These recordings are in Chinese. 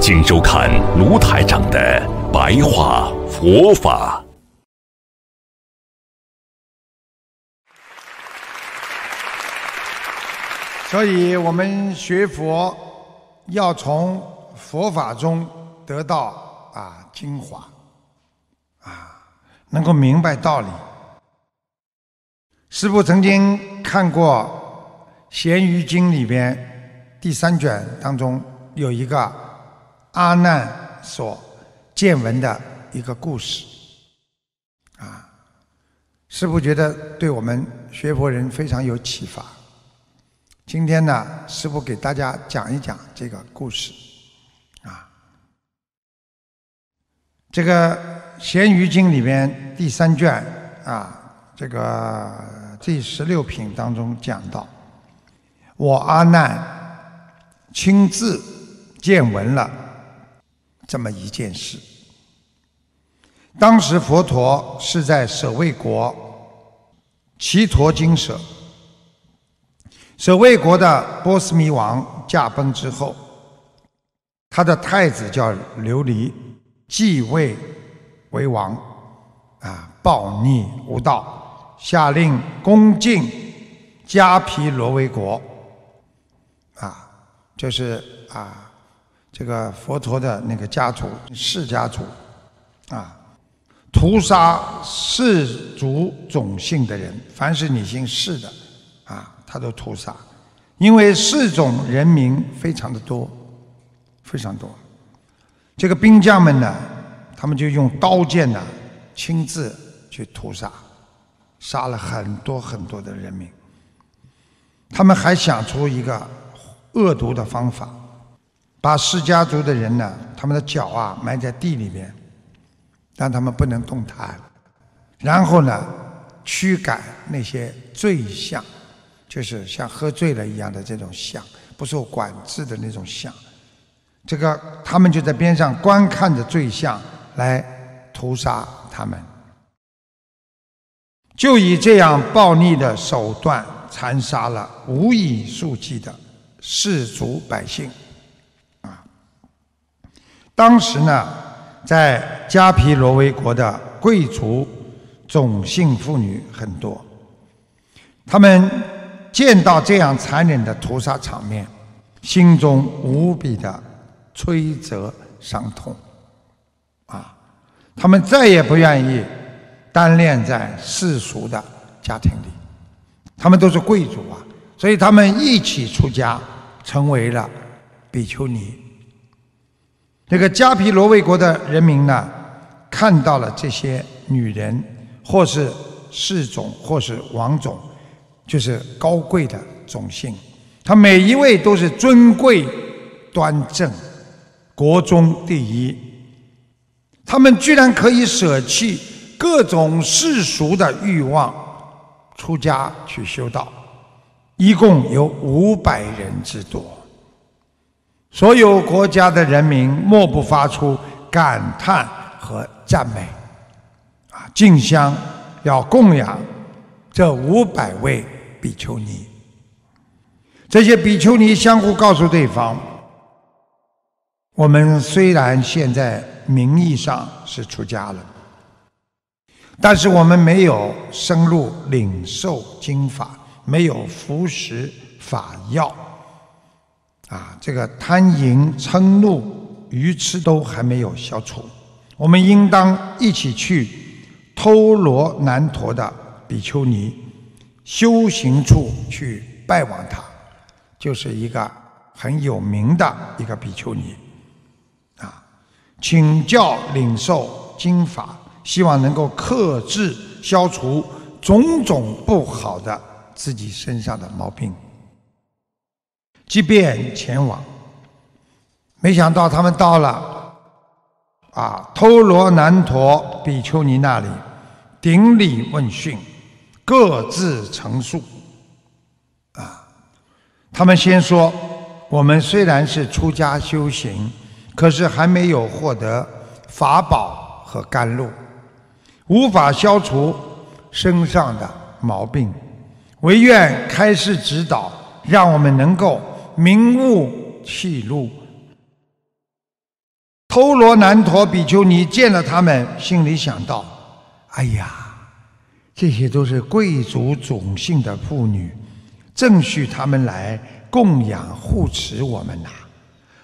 请收看卢台长的白话佛法。所以我们学佛要从佛法中得到啊精华，啊能够明白道理。师父曾经看过《咸鱼经》里边第三卷当中有一个阿难所见闻的一个故事，啊，师父觉得对我们学佛人非常有启发。今天呢，师父给大家讲一讲这个故事，啊，这个《咸鱼经》里面第三卷啊，这个第十六品当中讲到，我阿难亲自见闻了这么一件事。当时佛陀是在舍卫国祇陀精舍。舍卫国的波斯弥王驾崩之后，他的太子叫琉璃继位为王，啊，暴逆无道，下令攻进迦毗罗卫国，啊，就是啊，这个佛陀的那个家族释家族，啊，屠杀氏族种姓的人，凡是你姓氏的，啊。他都屠杀，因为氏种人民非常的多，非常多。这个兵将们呢，他们就用刀剑呢，亲自去屠杀，杀了很多很多的人民。他们还想出一个恶毒的方法，把释迦族的人呢，他们的脚啊埋在地里面，让他们不能动弹，然后呢，驱赶那些罪相。就是像喝醉了一样的这种相，不受管制的那种相。这个他们就在边上观看着罪相来屠杀他们，就以这样暴力的手段残杀了无以数计的士族百姓。当时呢，在迦毗罗卫国的贵族种姓妇女很多，他们。见到这样残忍的屠杀场面，心中无比的摧折伤痛，啊，他们再也不愿意单恋在世俗的家庭里，他们都是贵族啊，所以他们一起出家，成为了比丘尼。这个迦毗罗卫国的人民呢，看到了这些女人，或是世种，或是王种。就是高贵的种姓，他每一位都是尊贵端正，国中第一。他们居然可以舍弃各种世俗的欲望，出家去修道，一共有五百人之多。所有国家的人民莫不发出感叹和赞美，啊，竞相要供养这五百位。比丘尼，这些比丘尼相互告诉对方：我们虽然现在名义上是出家了，但是我们没有深入领受经法，没有服食法药，啊，这个贪淫嗔怒愚痴都还没有消除。我们应当一起去偷罗南陀的比丘尼。修行处去拜望他，就是一个很有名的一个比丘尼，啊，请教领受经法，希望能够克制、消除种种不好的自己身上的毛病。即便前往，没想到他们到了，啊偷罗南陀比丘尼那里顶礼问讯，各自陈述。啊，他们先说，我们虽然是出家修行，可是还没有获得法宝和甘露，无法消除身上的毛病，唯愿开示指导，让我们能够明悟气路。偷罗南陀比丘尼见了他们，心里想到：“哎呀，这些都是贵族种姓的妇女。”正许他们来供养护持我们呐，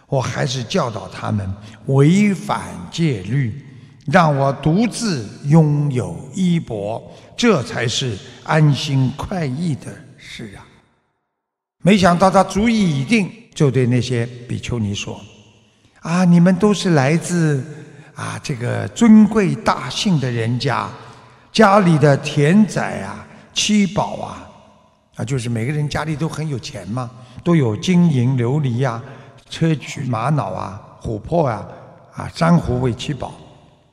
我还是教导他们违反戒律，让我独自拥有衣钵，这才是安心快意的事啊！没想到他主意已定，就对那些比丘尼说：“啊，你们都是来自啊这个尊贵大姓的人家，家里的田宅啊、七宝啊。”啊，就是每个人家里都很有钱嘛，都有金银琉璃呀、砗磲玛瑙啊、琥珀啊、啊珊瑚为七宝，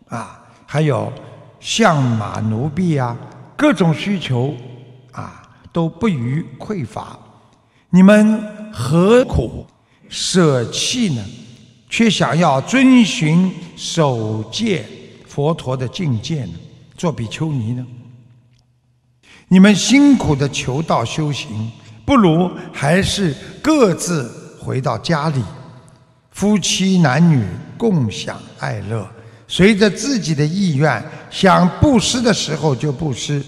啊，还有象马奴婢啊，各种需求啊都不予匮乏。你们何苦舍弃呢？却想要遵循守戒佛陀的境界呢？做比丘尼呢？你们辛苦的求道修行，不如还是各自回到家里，夫妻男女共享爱乐，随着自己的意愿，想布施的时候就布施，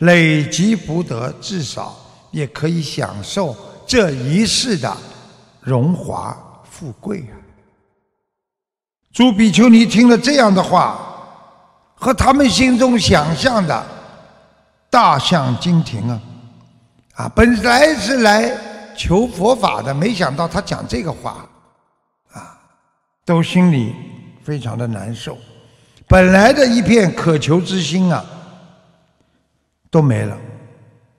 累积福德，至少也可以享受这一世的荣华富贵啊！诸比丘尼听了这样的话，和他们心中想象的。大相径庭啊，啊，本来是来求佛法的，没想到他讲这个话，啊，都心里非常的难受。本来的一片渴求之心啊，都没了，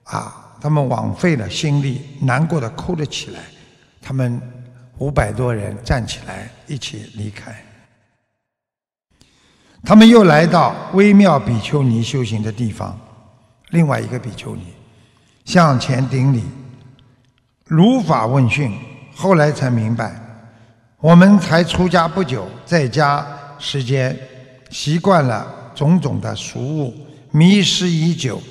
啊，他们枉费了心力，难过的哭了起来。他们五百多人站起来一起离开。他们又来到微妙比丘尼修行的地方。另外一个比丘尼向前顶礼，如法问讯，后来才明白，我们才出家不久，在家时间习惯了种种的俗物，迷失已久。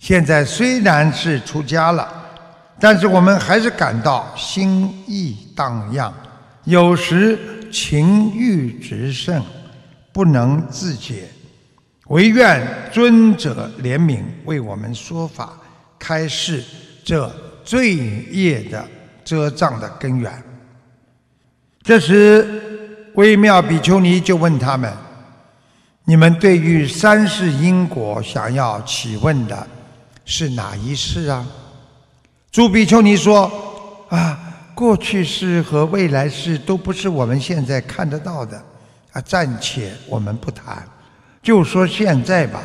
现在虽然是出家了，但是我们还是感到心意荡漾，有时情欲直盛，不能自解。唯愿尊者怜悯，为我们说法开示这罪业的遮障的根源。这时，微妙比丘尼就问他们：“你们对于三世因果想要起问的是哪一世啊？”朱比丘尼说：“啊，过去世和未来世都不是我们现在看得到的，啊，暂且我们不谈。”就说现在吧，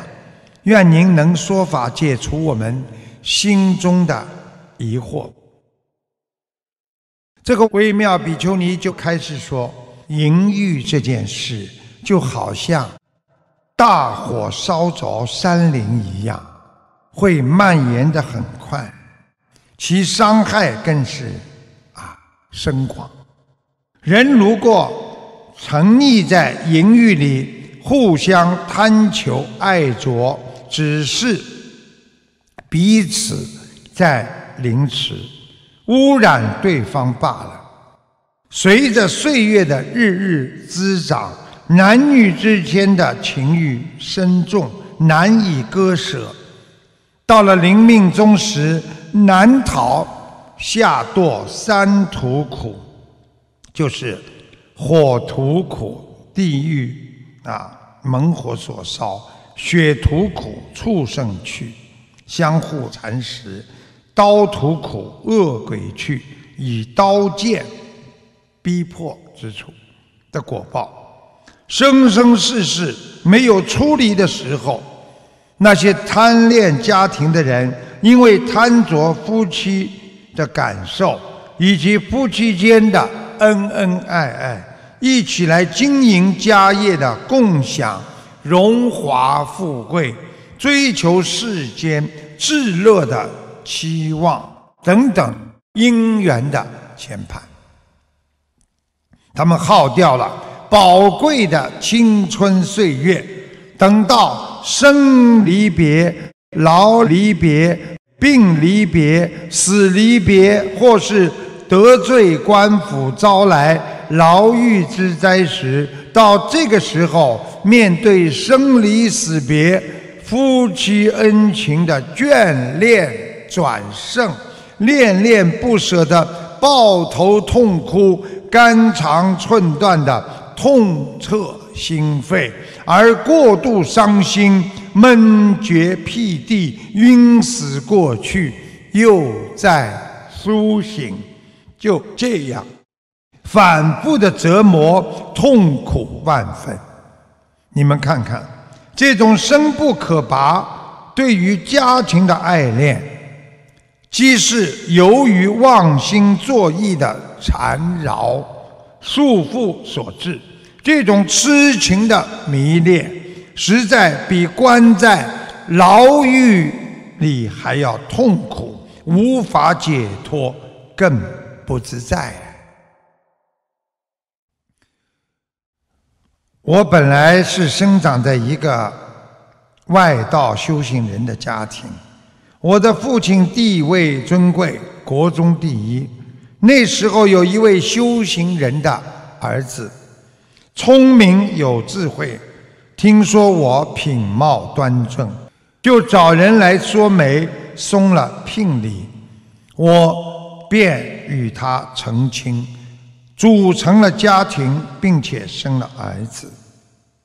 愿您能说法解除我们心中的疑惑。这个微妙比丘尼就开始说，淫欲这件事就好像大火烧着山林一样，会蔓延的很快，其伤害更是啊深广。人如果沉溺在淫欲里，互相贪求爱着，只是彼此在凌迟、污染对方罢了。随着岁月的日日滋长，男女之间的情欲深重，难以割舍。到了临命终时，难逃下堕三途苦，就是火土苦、地狱。啊，猛火所烧，血土苦，畜生去，相互蚕食；刀土苦，恶鬼去，以刀剑逼迫之处的果报。生生世世没有出离的时候，那些贪恋家庭的人，因为贪着夫妻的感受，以及夫妻间的恩恩爱爱。一起来经营家业的共享荣华富贵，追求世间至乐的期望等等因缘的牵绊。他们耗掉了宝贵的青春岁月，等到生离别、老离别、病离别、死离别，或是得罪官府招来牢狱之灾时，到这个时候，面对生离死别、夫妻恩情的眷恋转胜，恋恋不舍的抱头痛哭。肝肠寸断的痛彻心扉，而过度伤心、闷绝屁地、晕死过去，又在苏醒，就这样反复的折磨，痛苦万分。你们看看，这种深不可拔对于家庭的爱恋，既是由于忘心作意的。缠绕、束缚所致，这种痴情的迷恋，实在比关在牢狱里还要痛苦，无法解脱，更不自在。我本来是生长在一个外道修行人的家庭，我的父亲地位尊贵，国中第一。那时候有一位修行人的儿子，聪明有智慧，听说我品貌端正，就找人来说媒，送了聘礼，我便与他成亲，组成了家庭，并且生了儿子。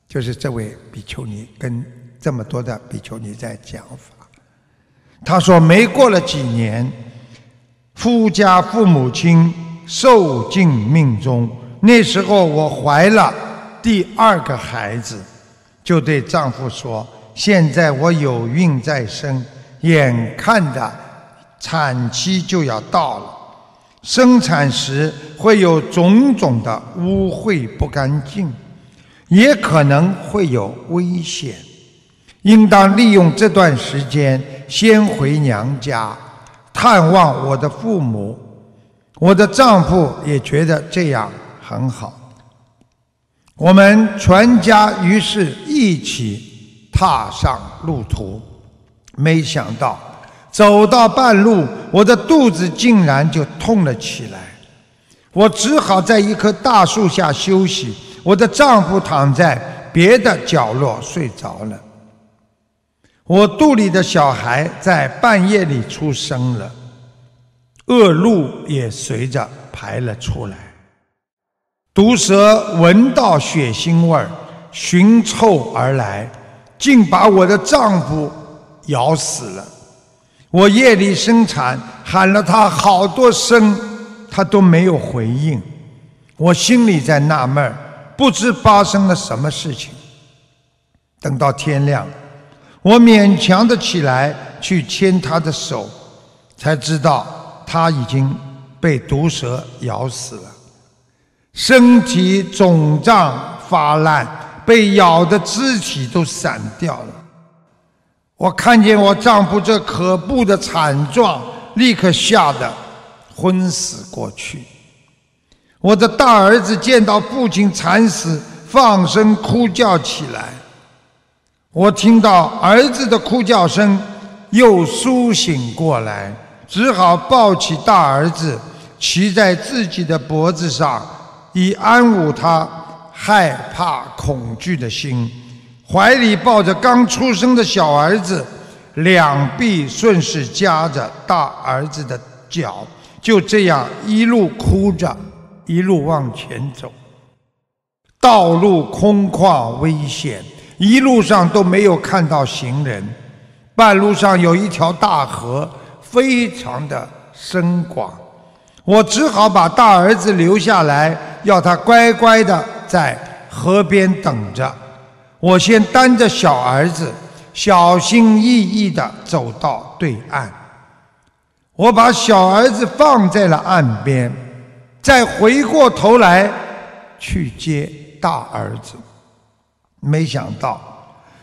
就是这位比丘尼跟这么多的比丘尼在讲法。他说没过了几年。夫家父母亲受尽命中，那时候我怀了第二个孩子，就对丈夫说：“现在我有孕在身，眼看着产期就要到了，生产时会有种种的污秽不干净，也可能会有危险，应当利用这段时间先回娘家。”探望我的父母，我的丈夫也觉得这样很好。我们全家于是一起踏上路途。没想到走到半路，我的肚子竟然就痛了起来。我只好在一棵大树下休息。我的丈夫躺在别的角落睡着了。我肚里的小孩在半夜里出生了，恶露也随着排了出来。毒蛇闻到血腥味儿，寻臭而来，竟把我的丈夫咬死了。我夜里生产，喊了他好多声，他都没有回应。我心里在纳闷儿，不知发生了什么事情。等到天亮。我勉强的起来去牵他的手，才知道他已经被毒蛇咬死了，身体肿胀发烂，被咬的肢体都散掉了。我看见我丈夫这可怖的惨状，立刻吓得昏死过去。我的大儿子见到父亲惨死，放声哭叫起来。我听到儿子的哭叫声，又苏醒过来，只好抱起大儿子，骑在自己的脖子上，以安抚他害怕恐惧的心。怀里抱着刚出生的小儿子，两臂顺势夹着大儿子的脚，就这样一路哭着，一路往前走。道路空旷危险。一路上都没有看到行人，半路上有一条大河，非常的深广，我只好把大儿子留下来，要他乖乖的在河边等着。我先担着小儿子，小心翼翼的走到对岸。我把小儿子放在了岸边，再回过头来，去接大儿子。没想到，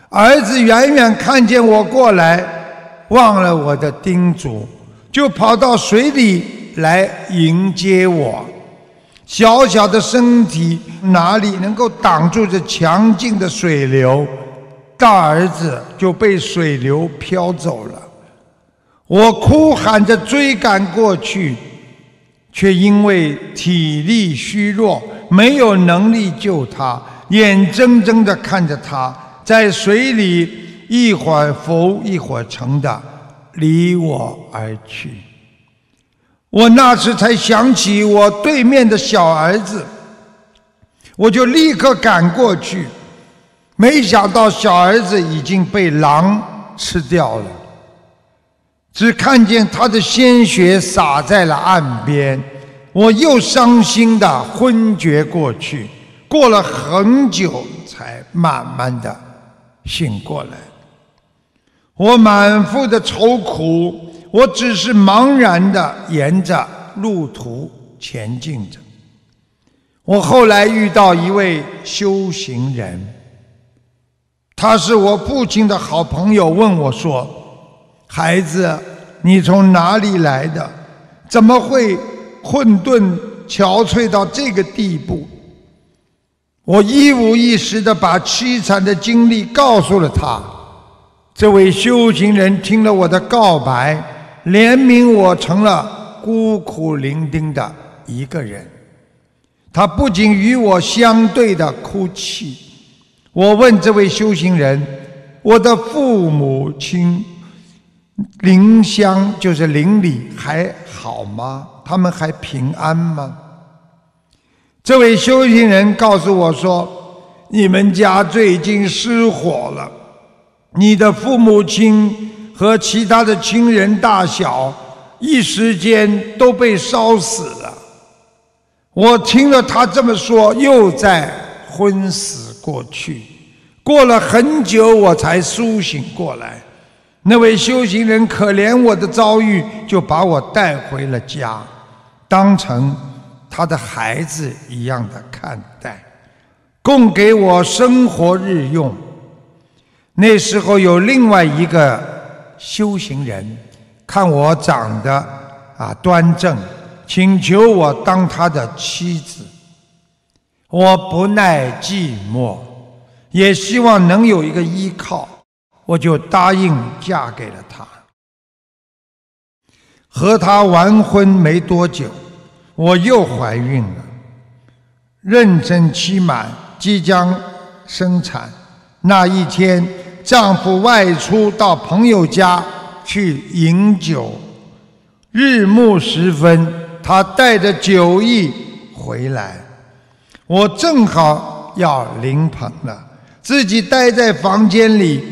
儿子远远看见我过来，忘了我的叮嘱，就跑到水里来迎接我。小小的身体哪里能够挡住这强劲的水流？大儿子就被水流飘走了。我哭喊着追赶过去，却因为体力虚弱，没有能力救他。眼睁睁地看着他在水里一会儿浮一会儿沉的离我而去，我那时才想起我对面的小儿子，我就立刻赶过去，没想到小儿子已经被狼吃掉了，只看见他的鲜血洒在了岸边，我又伤心的昏厥过去。过了很久，才慢慢的醒过来。我满腹的愁苦，我只是茫然的沿着路途前进着。我后来遇到一位修行人，他是我父亲的好朋友，问我说：“孩子，你从哪里来的？怎么会混沌憔悴到这个地步？”我一五一十的把凄惨的经历告诉了他。这位修行人听了我的告白，怜悯我成了孤苦伶仃的一个人。他不仅与我相对的哭泣。我问这位修行人：“我的父母亲邻乡，就是邻里还好吗？他们还平安吗？”这位修行人告诉我说：“你们家最近失火了，你的父母亲和其他的亲人大小一时间都被烧死了。”我听了他这么说，又在昏死过去。过了很久，我才苏醒过来。那位修行人可怜我的遭遇，就把我带回了家，当成。他的孩子一样的看待，供给我生活日用。那时候有另外一个修行人，看我长得啊端正，请求我当他的妻子。我不耐寂寞，也希望能有一个依靠，我就答应嫁给了他。和他完婚没多久。我又怀孕了，妊娠期满，即将生产。那一天，丈夫外出到朋友家去饮酒，日暮时分，他带着酒意回来，我正好要临盆了，自己待在房间里。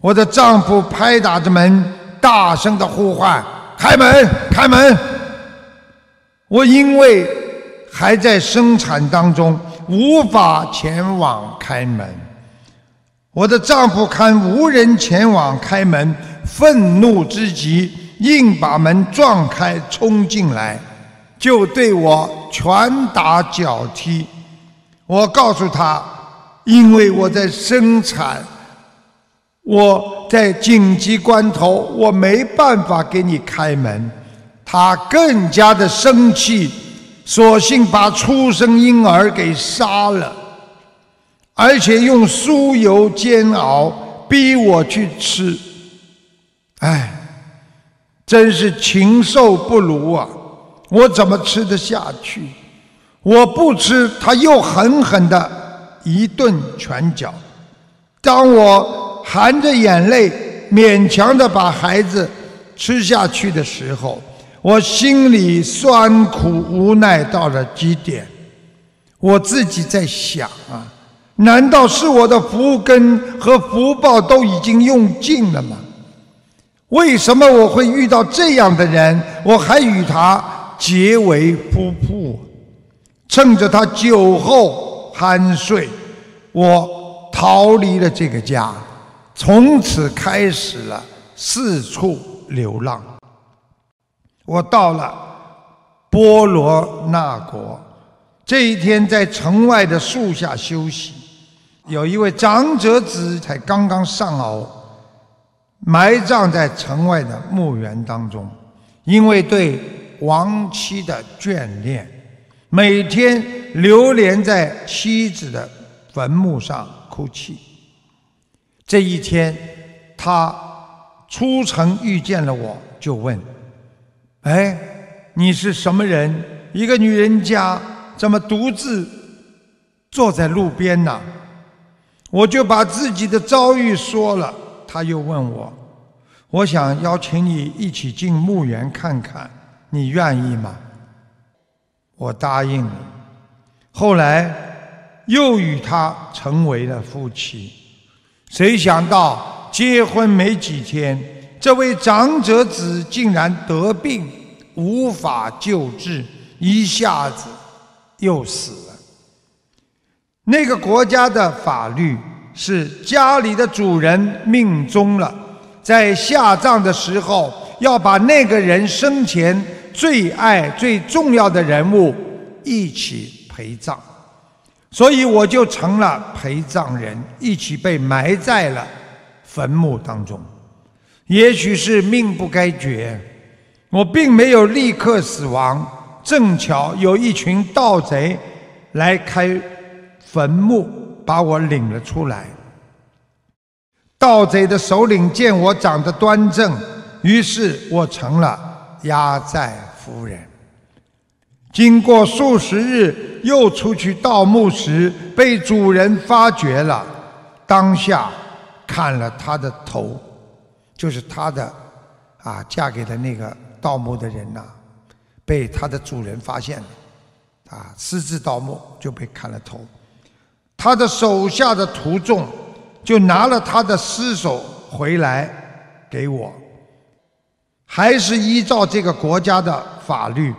我的丈夫拍打着门，大声的呼唤：“开门，开门！”我因为还在生产当中，无法前往开门。我的丈夫看无人前往开门，愤怒之极，硬把门撞开，冲进来，就对我拳打脚踢。我告诉他，因为我在生产，我在紧急关头，我没办法给你开门。他更加的生气，索性把出生婴儿给杀了，而且用酥油煎熬，逼我去吃。哎，真是禽兽不如啊！我怎么吃得下去？我不吃，他又狠狠的一顿拳脚。当我含着眼泪勉强的把孩子吃下去的时候，我心里酸苦无奈到了极点，我自己在想啊，难道是我的福根和福报都已经用尽了吗？为什么我会遇到这样的人，我还与他结为夫妇？趁着他酒后酣睡，我逃离了这个家，从此开始了四处流浪。我到了波罗那国，这一天在城外的树下休息，有一位长者子才刚刚上鳌，埋葬在城外的墓园当中。因为对亡妻的眷恋，每天流连在妻子的坟墓上哭泣。这一天，他出城遇见了我，就问：“哎，你是什么人？一个女人家怎么独自坐在路边呢？”我就把自己的遭遇说了。他又问我。我想邀请你一起进墓园看看，你愿意吗？我答应了。后来又与他成为了夫妻。谁想到结婚没几天，这位长者子竟然得病，无法救治，一下子又死。那个国家的法律是家里的主人命终了。在下葬的时候，要把那个人生前最爱、最重要的人物一起陪葬，所以我就成了陪葬人，一起被埋在了坟墓当中。也许是命不该绝，我并没有立刻死亡，正巧有一群盗贼来开坟墓，把我领了出来。盗贼的首领见我长得端正，于是我成了压寨夫人。经过数十日，又出去盗墓时被主人发觉了，当下砍了他的头，就是他的啊嫁给的那个盗墓的人呐，被他的主人发现了，啊私自盗墓就被砍了头，他的手下的徒众。就拿了他的尸首回来给我，还是依照这个国家的法律，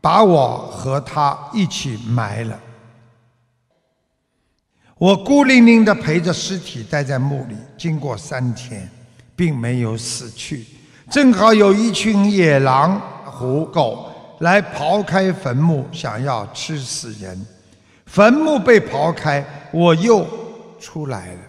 把我和他一起埋了。我孤零零的陪着尸体待在墓里，经过三天，并没有死去。正好有一群野狼、虎、狗来刨开坟墓，想要吃死人。坟墓被刨开，我又出来了。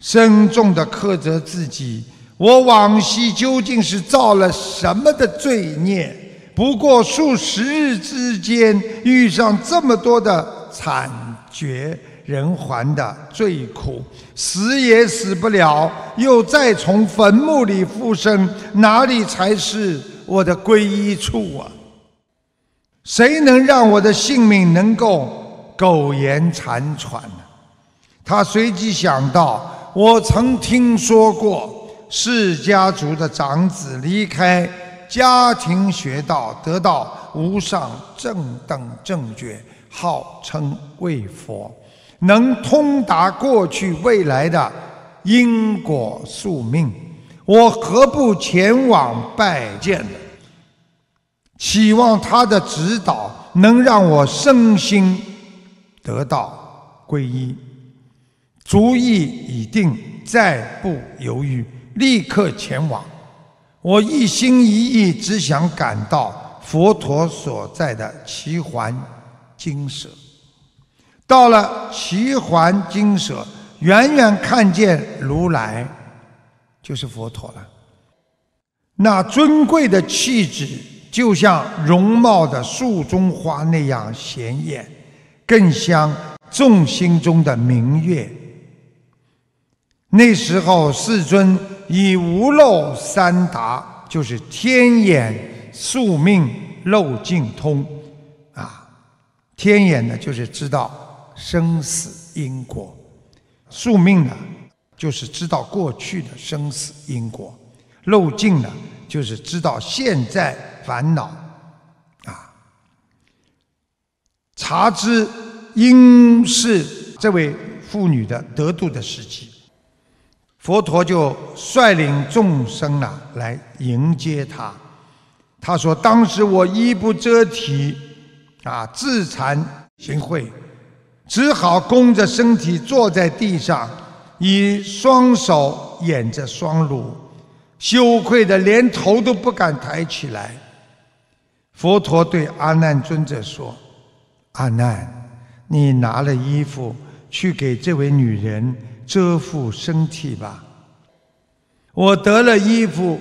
深重的苛责自己，我往昔究竟是造了什么的罪孽？不过数十日之间，遇上这么多的惨绝人寰的罪苦，死也死不了，又再从坟墓里复生，哪里才是我的归依处啊？谁能让我的性命能够苟延残喘呢？他随即想到。我曾听说过，释家族的长子离开家庭学道，得到无上正等正觉，号称为佛，能通达过去未来的因果宿命。我何不前往拜见呢？期望他的指导能让我身心得到皈依。主意已定，再不犹豫，立刻前往。我一心一意，只想赶到佛陀所在的奇环精舍。到了奇环精舍，远远看见如来，就是佛陀了。那尊贵的气质，就像容貌的树中花那样显眼，更像众心中的明月。那时候，世尊以无漏三达，就是天眼、宿命、漏尽通，啊，天眼呢就是知道生死因果，宿命呢就是知道过去的生死因果，漏尽呢就是知道现在烦恼，啊，察知应是这位妇女的得度的时机。佛陀就率领众生啊来迎接他。他说：“当时我衣不遮体，啊，自惭形秽，只好弓着身体坐在地上，以双手掩着双乳，羞愧的连头都不敢抬起来。”佛陀对阿难尊者说：“阿难，你拿了衣服去给这位女人遮覆身体吧。”我得了衣服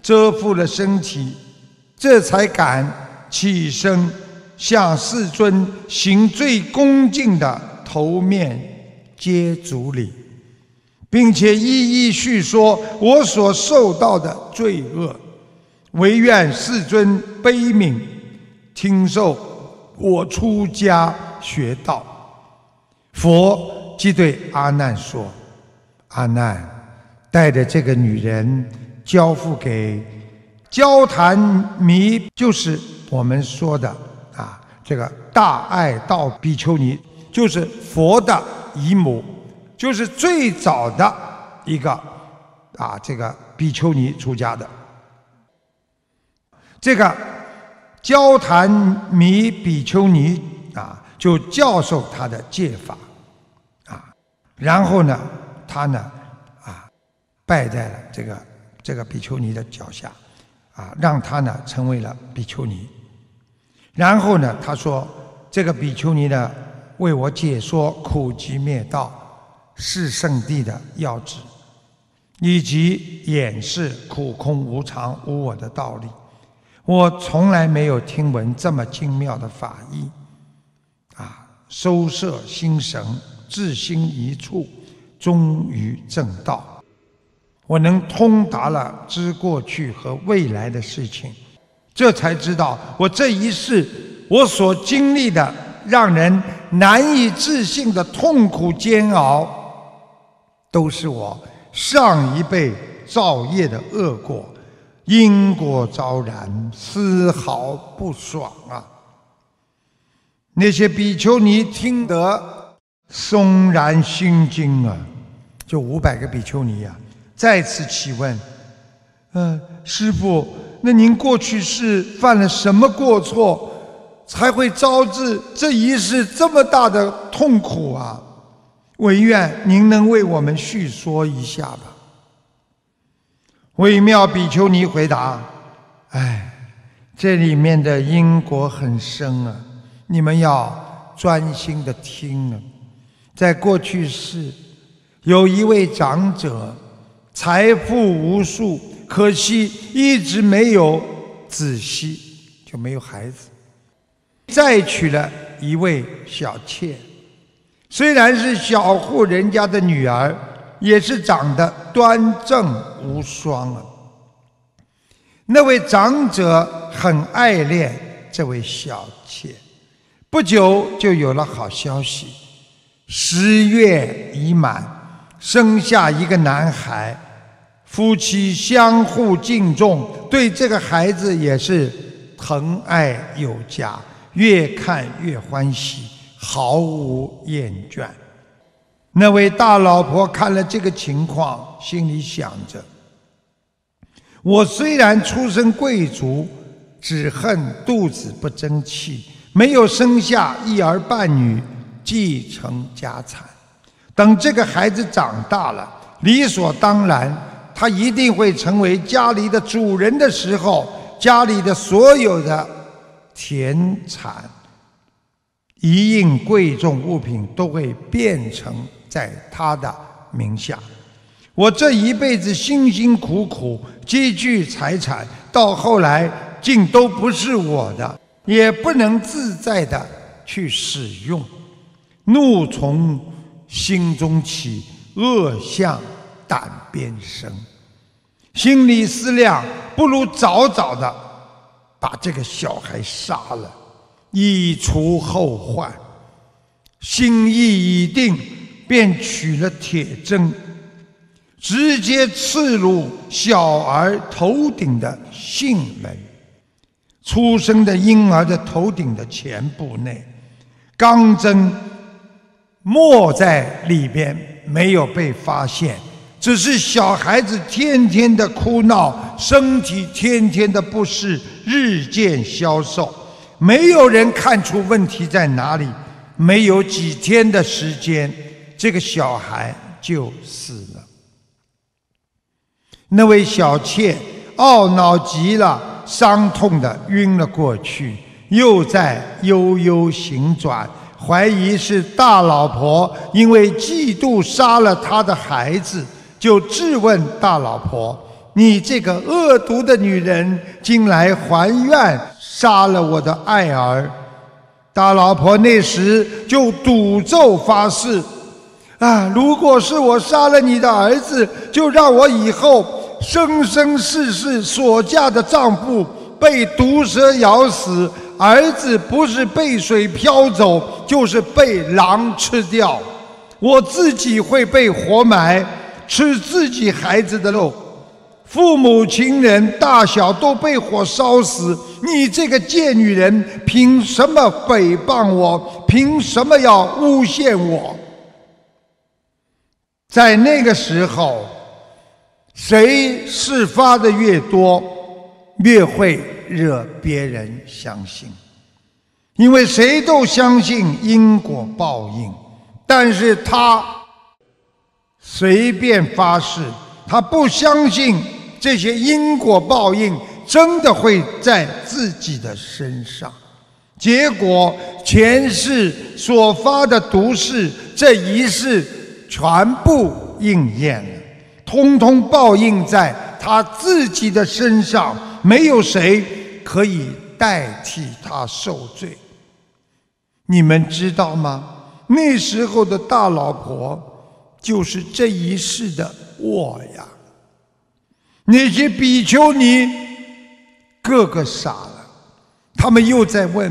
遮覆了身体，这才敢起身向世尊行最恭敬的头面接足礼，并且一一叙说我所受到的罪恶，唯愿世尊悲悯听受我出家学道。佛即对阿难说：“阿难。”带着这个女人交付给交谈弥，就是我们说的啊，这个大爱道比丘尼，就是佛的姨母，就是最早的一个啊，这个比丘尼出家的。这个交谈弥比丘尼啊，就教授他的戒法啊，然后呢，他呢啊。拜在了这个这个比丘尼的脚下，啊，让他呢成为了比丘尼。然后呢，他说这个比丘尼呢为我解说苦集灭道是圣地的要旨，以及演示苦空无常无我的道理。我从来没有听闻这么精妙的法义，啊，收摄心神，至心一处，终于正道。我能通达了知过去和未来的事情，这才知道我这一世我所经历的让人难以置信的痛苦煎熬，都是我上一辈造业的恶果，因果昭然，丝毫不爽啊！那些比丘尼听得松然心惊啊，就五百个比丘尼呀。再次起问：“嗯，师傅，那您过去是犯了什么过错，才会招致这一世这么大的痛苦啊？唯愿您能为我们叙说一下吧。”微妙比丘尼回答：“哎，这里面的因果很深啊，你们要专心的听啊。在过去世，有一位长者。”财富无数，可惜一直没有子息，就没有孩子。再娶了一位小妾，虽然是小户人家的女儿，也是长得端正无双啊。那位长者很爱恋这位小妾，不久就有了好消息，十月已满，生下一个男孩。夫妻相互敬重，对这个孩子也是疼爱有加，越看越欢喜，毫无厌倦。那位大老婆看了这个情况，心里想着：我虽然出身贵族，只恨肚子不争气，没有生下一儿半女继承家产。等这个孩子长大了，理所当然。他一定会成为家里的主人的时候，家里的所有的田产、一应贵重物品都会变成在他的名下。我这一辈子辛辛苦苦积聚财产，到后来竟都不是我的，也不能自在的去使用，怒从心中起，恶向。胆边生，心里思量，不如早早的把这个小孩杀了，以除后患。心意已定，便取了铁针，直接刺入小儿头顶的囟门，出生的婴儿的头顶的前部内，钢针没在里边，没有被发现。只是小孩子天天的哭闹，身体天天的不适，日渐消瘦，没有人看出问题在哪里。没有几天的时间，这个小孩就死了。那位小妾懊恼极了，伤痛的晕了过去，又在悠悠行转，怀疑是大老婆因为嫉妒杀了他的孩子，就质问大老婆：“你这个恶毒的女人，竟来还愿杀了我的爱儿！”大老婆那时就赌咒发誓：“啊，如果是我杀了你的儿子，就让我以后生生世世所嫁的丈夫被毒蛇咬死，儿子不是被水漂走，就是被狼吃掉，我自己会被活埋，吃自己孩子的肉。”父母亲人大小都被火烧死，你这个贱女人，凭什么诽谤我？凭什么要诬陷我？在那个时候，谁事发的越多，越会惹别人相信，因为谁都相信因果报应，但是他随便发誓，他不相信。这些因果报应真的会在自己的身上，结果前世所发的毒誓，这一世全部应验了，通通报应在他自己的身上，没有谁可以代替他受罪。你们知道吗？那时候的大老婆就是这一世的我呀。那些比丘尼个个傻了，他们又在问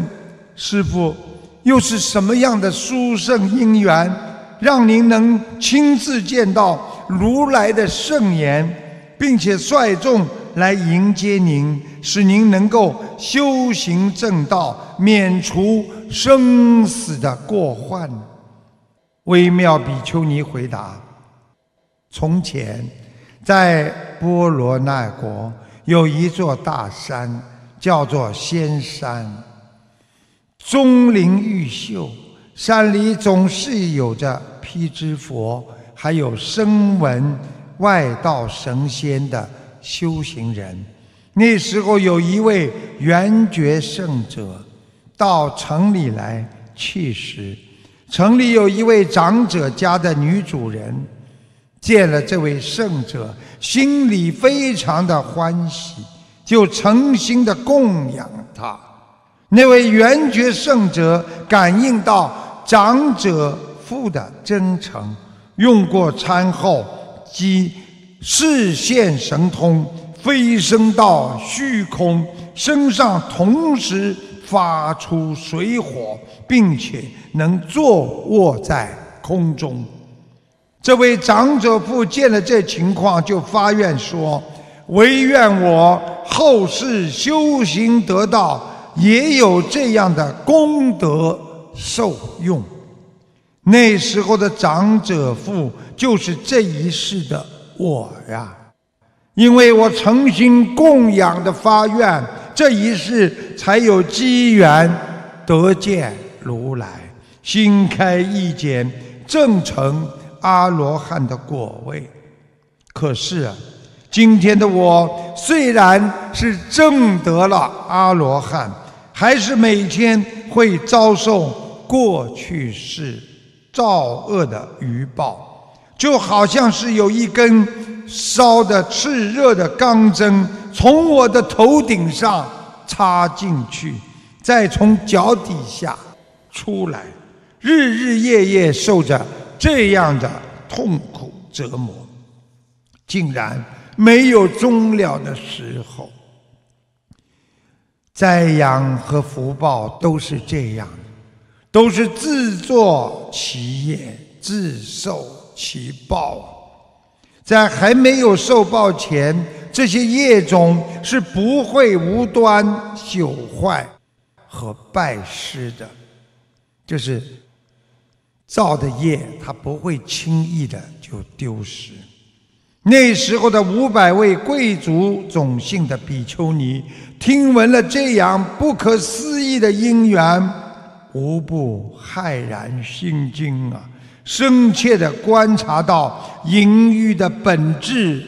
师傅：又是什么样的殊胜因缘，让您能亲自见到如来的圣言，并且率众来迎接您，使您能够修行正道，免除生死的过患？微妙比丘尼回答：从前。在波罗那国有一座大山，叫做仙山，钟灵毓秀，山里总是有着披支佛，还有声闻外道神仙的修行人。那时候有一位圆觉圣者到城里来去时，城里有一位长者家的女主人。见了这位圣者，心里非常的欢喜，就诚心的供养他。那位圆觉圣者感应到长者父的真诚，用过餐后，即视线神通，飞升到虚空，身上同时发出水火，并且能坐卧在空中。这位长者父见了这情况，就发愿说：“唯愿我后世修行得道，也有这样的功德受用。”那时候的长者父就是这一世的我呀，因为我诚心供养的发愿，这一世才有机缘得见如来，心开意解，正成。阿罗汉的果位，可是啊，今天的我虽然是证得了阿罗汉，还是每天会遭受过去世造恶的余报，就好像是有一根烧的炽热的钢针从我的头顶上插进去，再从脚底下出来，日日夜夜受着。这样的痛苦折磨，竟然没有终了的时候。灾殃和福报都是这样，都是自作其业，自受其报。在还没有受报前，这些业种是不会无端朽坏和败失的，就是。造的业，它不会轻易的就丢失。那时候的五百位贵族种姓的比丘尼，听闻了这样不可思议的因缘，无不骇然心惊啊！深切的观察到淫欲的本质，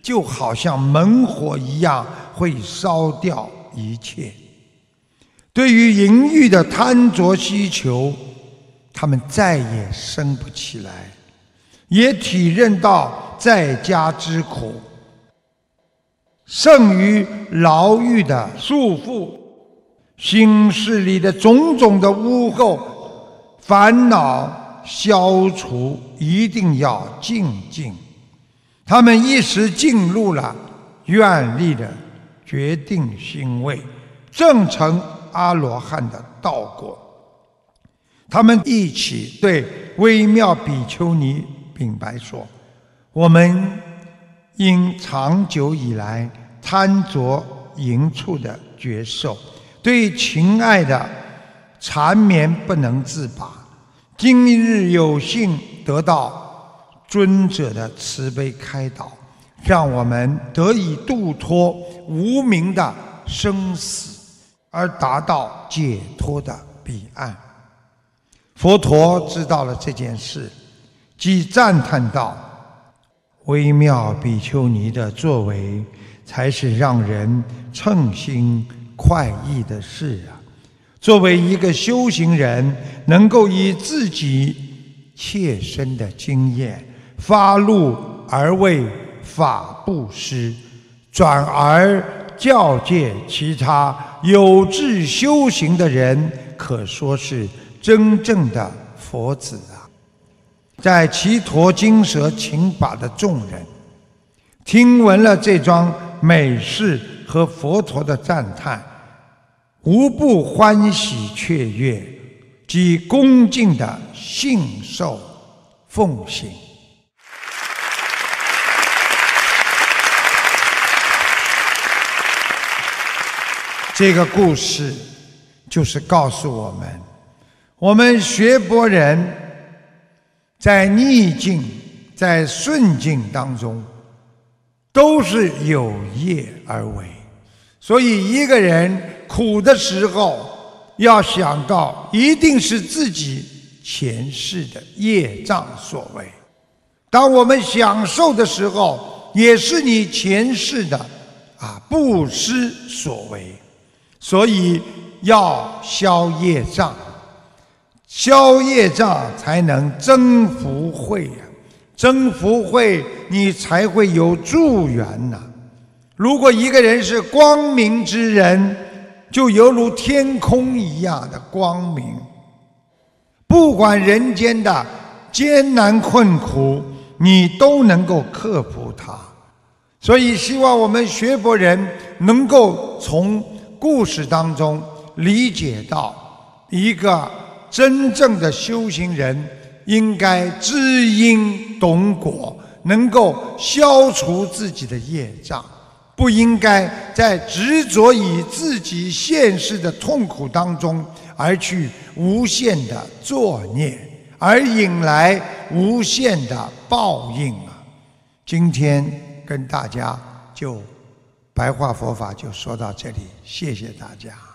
就好像猛火一样，会烧掉一切。对于淫欲的贪着需求，他们再也生不起来，也体认到在家之苦，胜于牢狱的束缚，心事里的种种的污垢、烦恼消除，一定要静静。他们一时进入了愿力的决定心位，正成阿罗汉的道果。他们一起对微妙比丘尼禀白说：“我们因长久以来贪着淫处的觉受，对情爱的缠绵不能自拔。今日有幸得到。”尊者的慈悲开导，让我们得以度脱无名的生死，而达到解脱的彼岸。佛陀知道了这件事，即赞叹道：“微妙比丘尼的作为，才是让人称心快意的事啊！作为一个修行人，能够以自己切身的经验。”发怒而为法布施，转而教诫其他有志修行的人，可说是真正的佛子啊！在齐陀金蛇请法的众人，听闻了这桩美事和佛陀的赞叹，无不欢喜雀跃，及恭敬的信受奉行。这个故事就是告诉我们：我们学佛人，在逆境、在顺境当中，都是有业而为。所以，一个人苦的时候，要想到一定是自己前世的业障所为；当我们享受的时候，也是你前世的啊布施所为。所以要消业障，消业障才能增福慧呀！增福慧，你才会有助缘呐。如果一个人是光明之人，就犹如天空一样的光明，不管人间的艰难困苦，你都能够克服它。所以，希望我们学佛人能够从。故事当中理解到，一个真正的修行人应该知因懂果，能够消除自己的业障，不应该在执着于自己现世的痛苦当中而去无限的作孽，而引来无限的报应啊！今天跟大家就。白话佛法就说到这里，谢谢大家。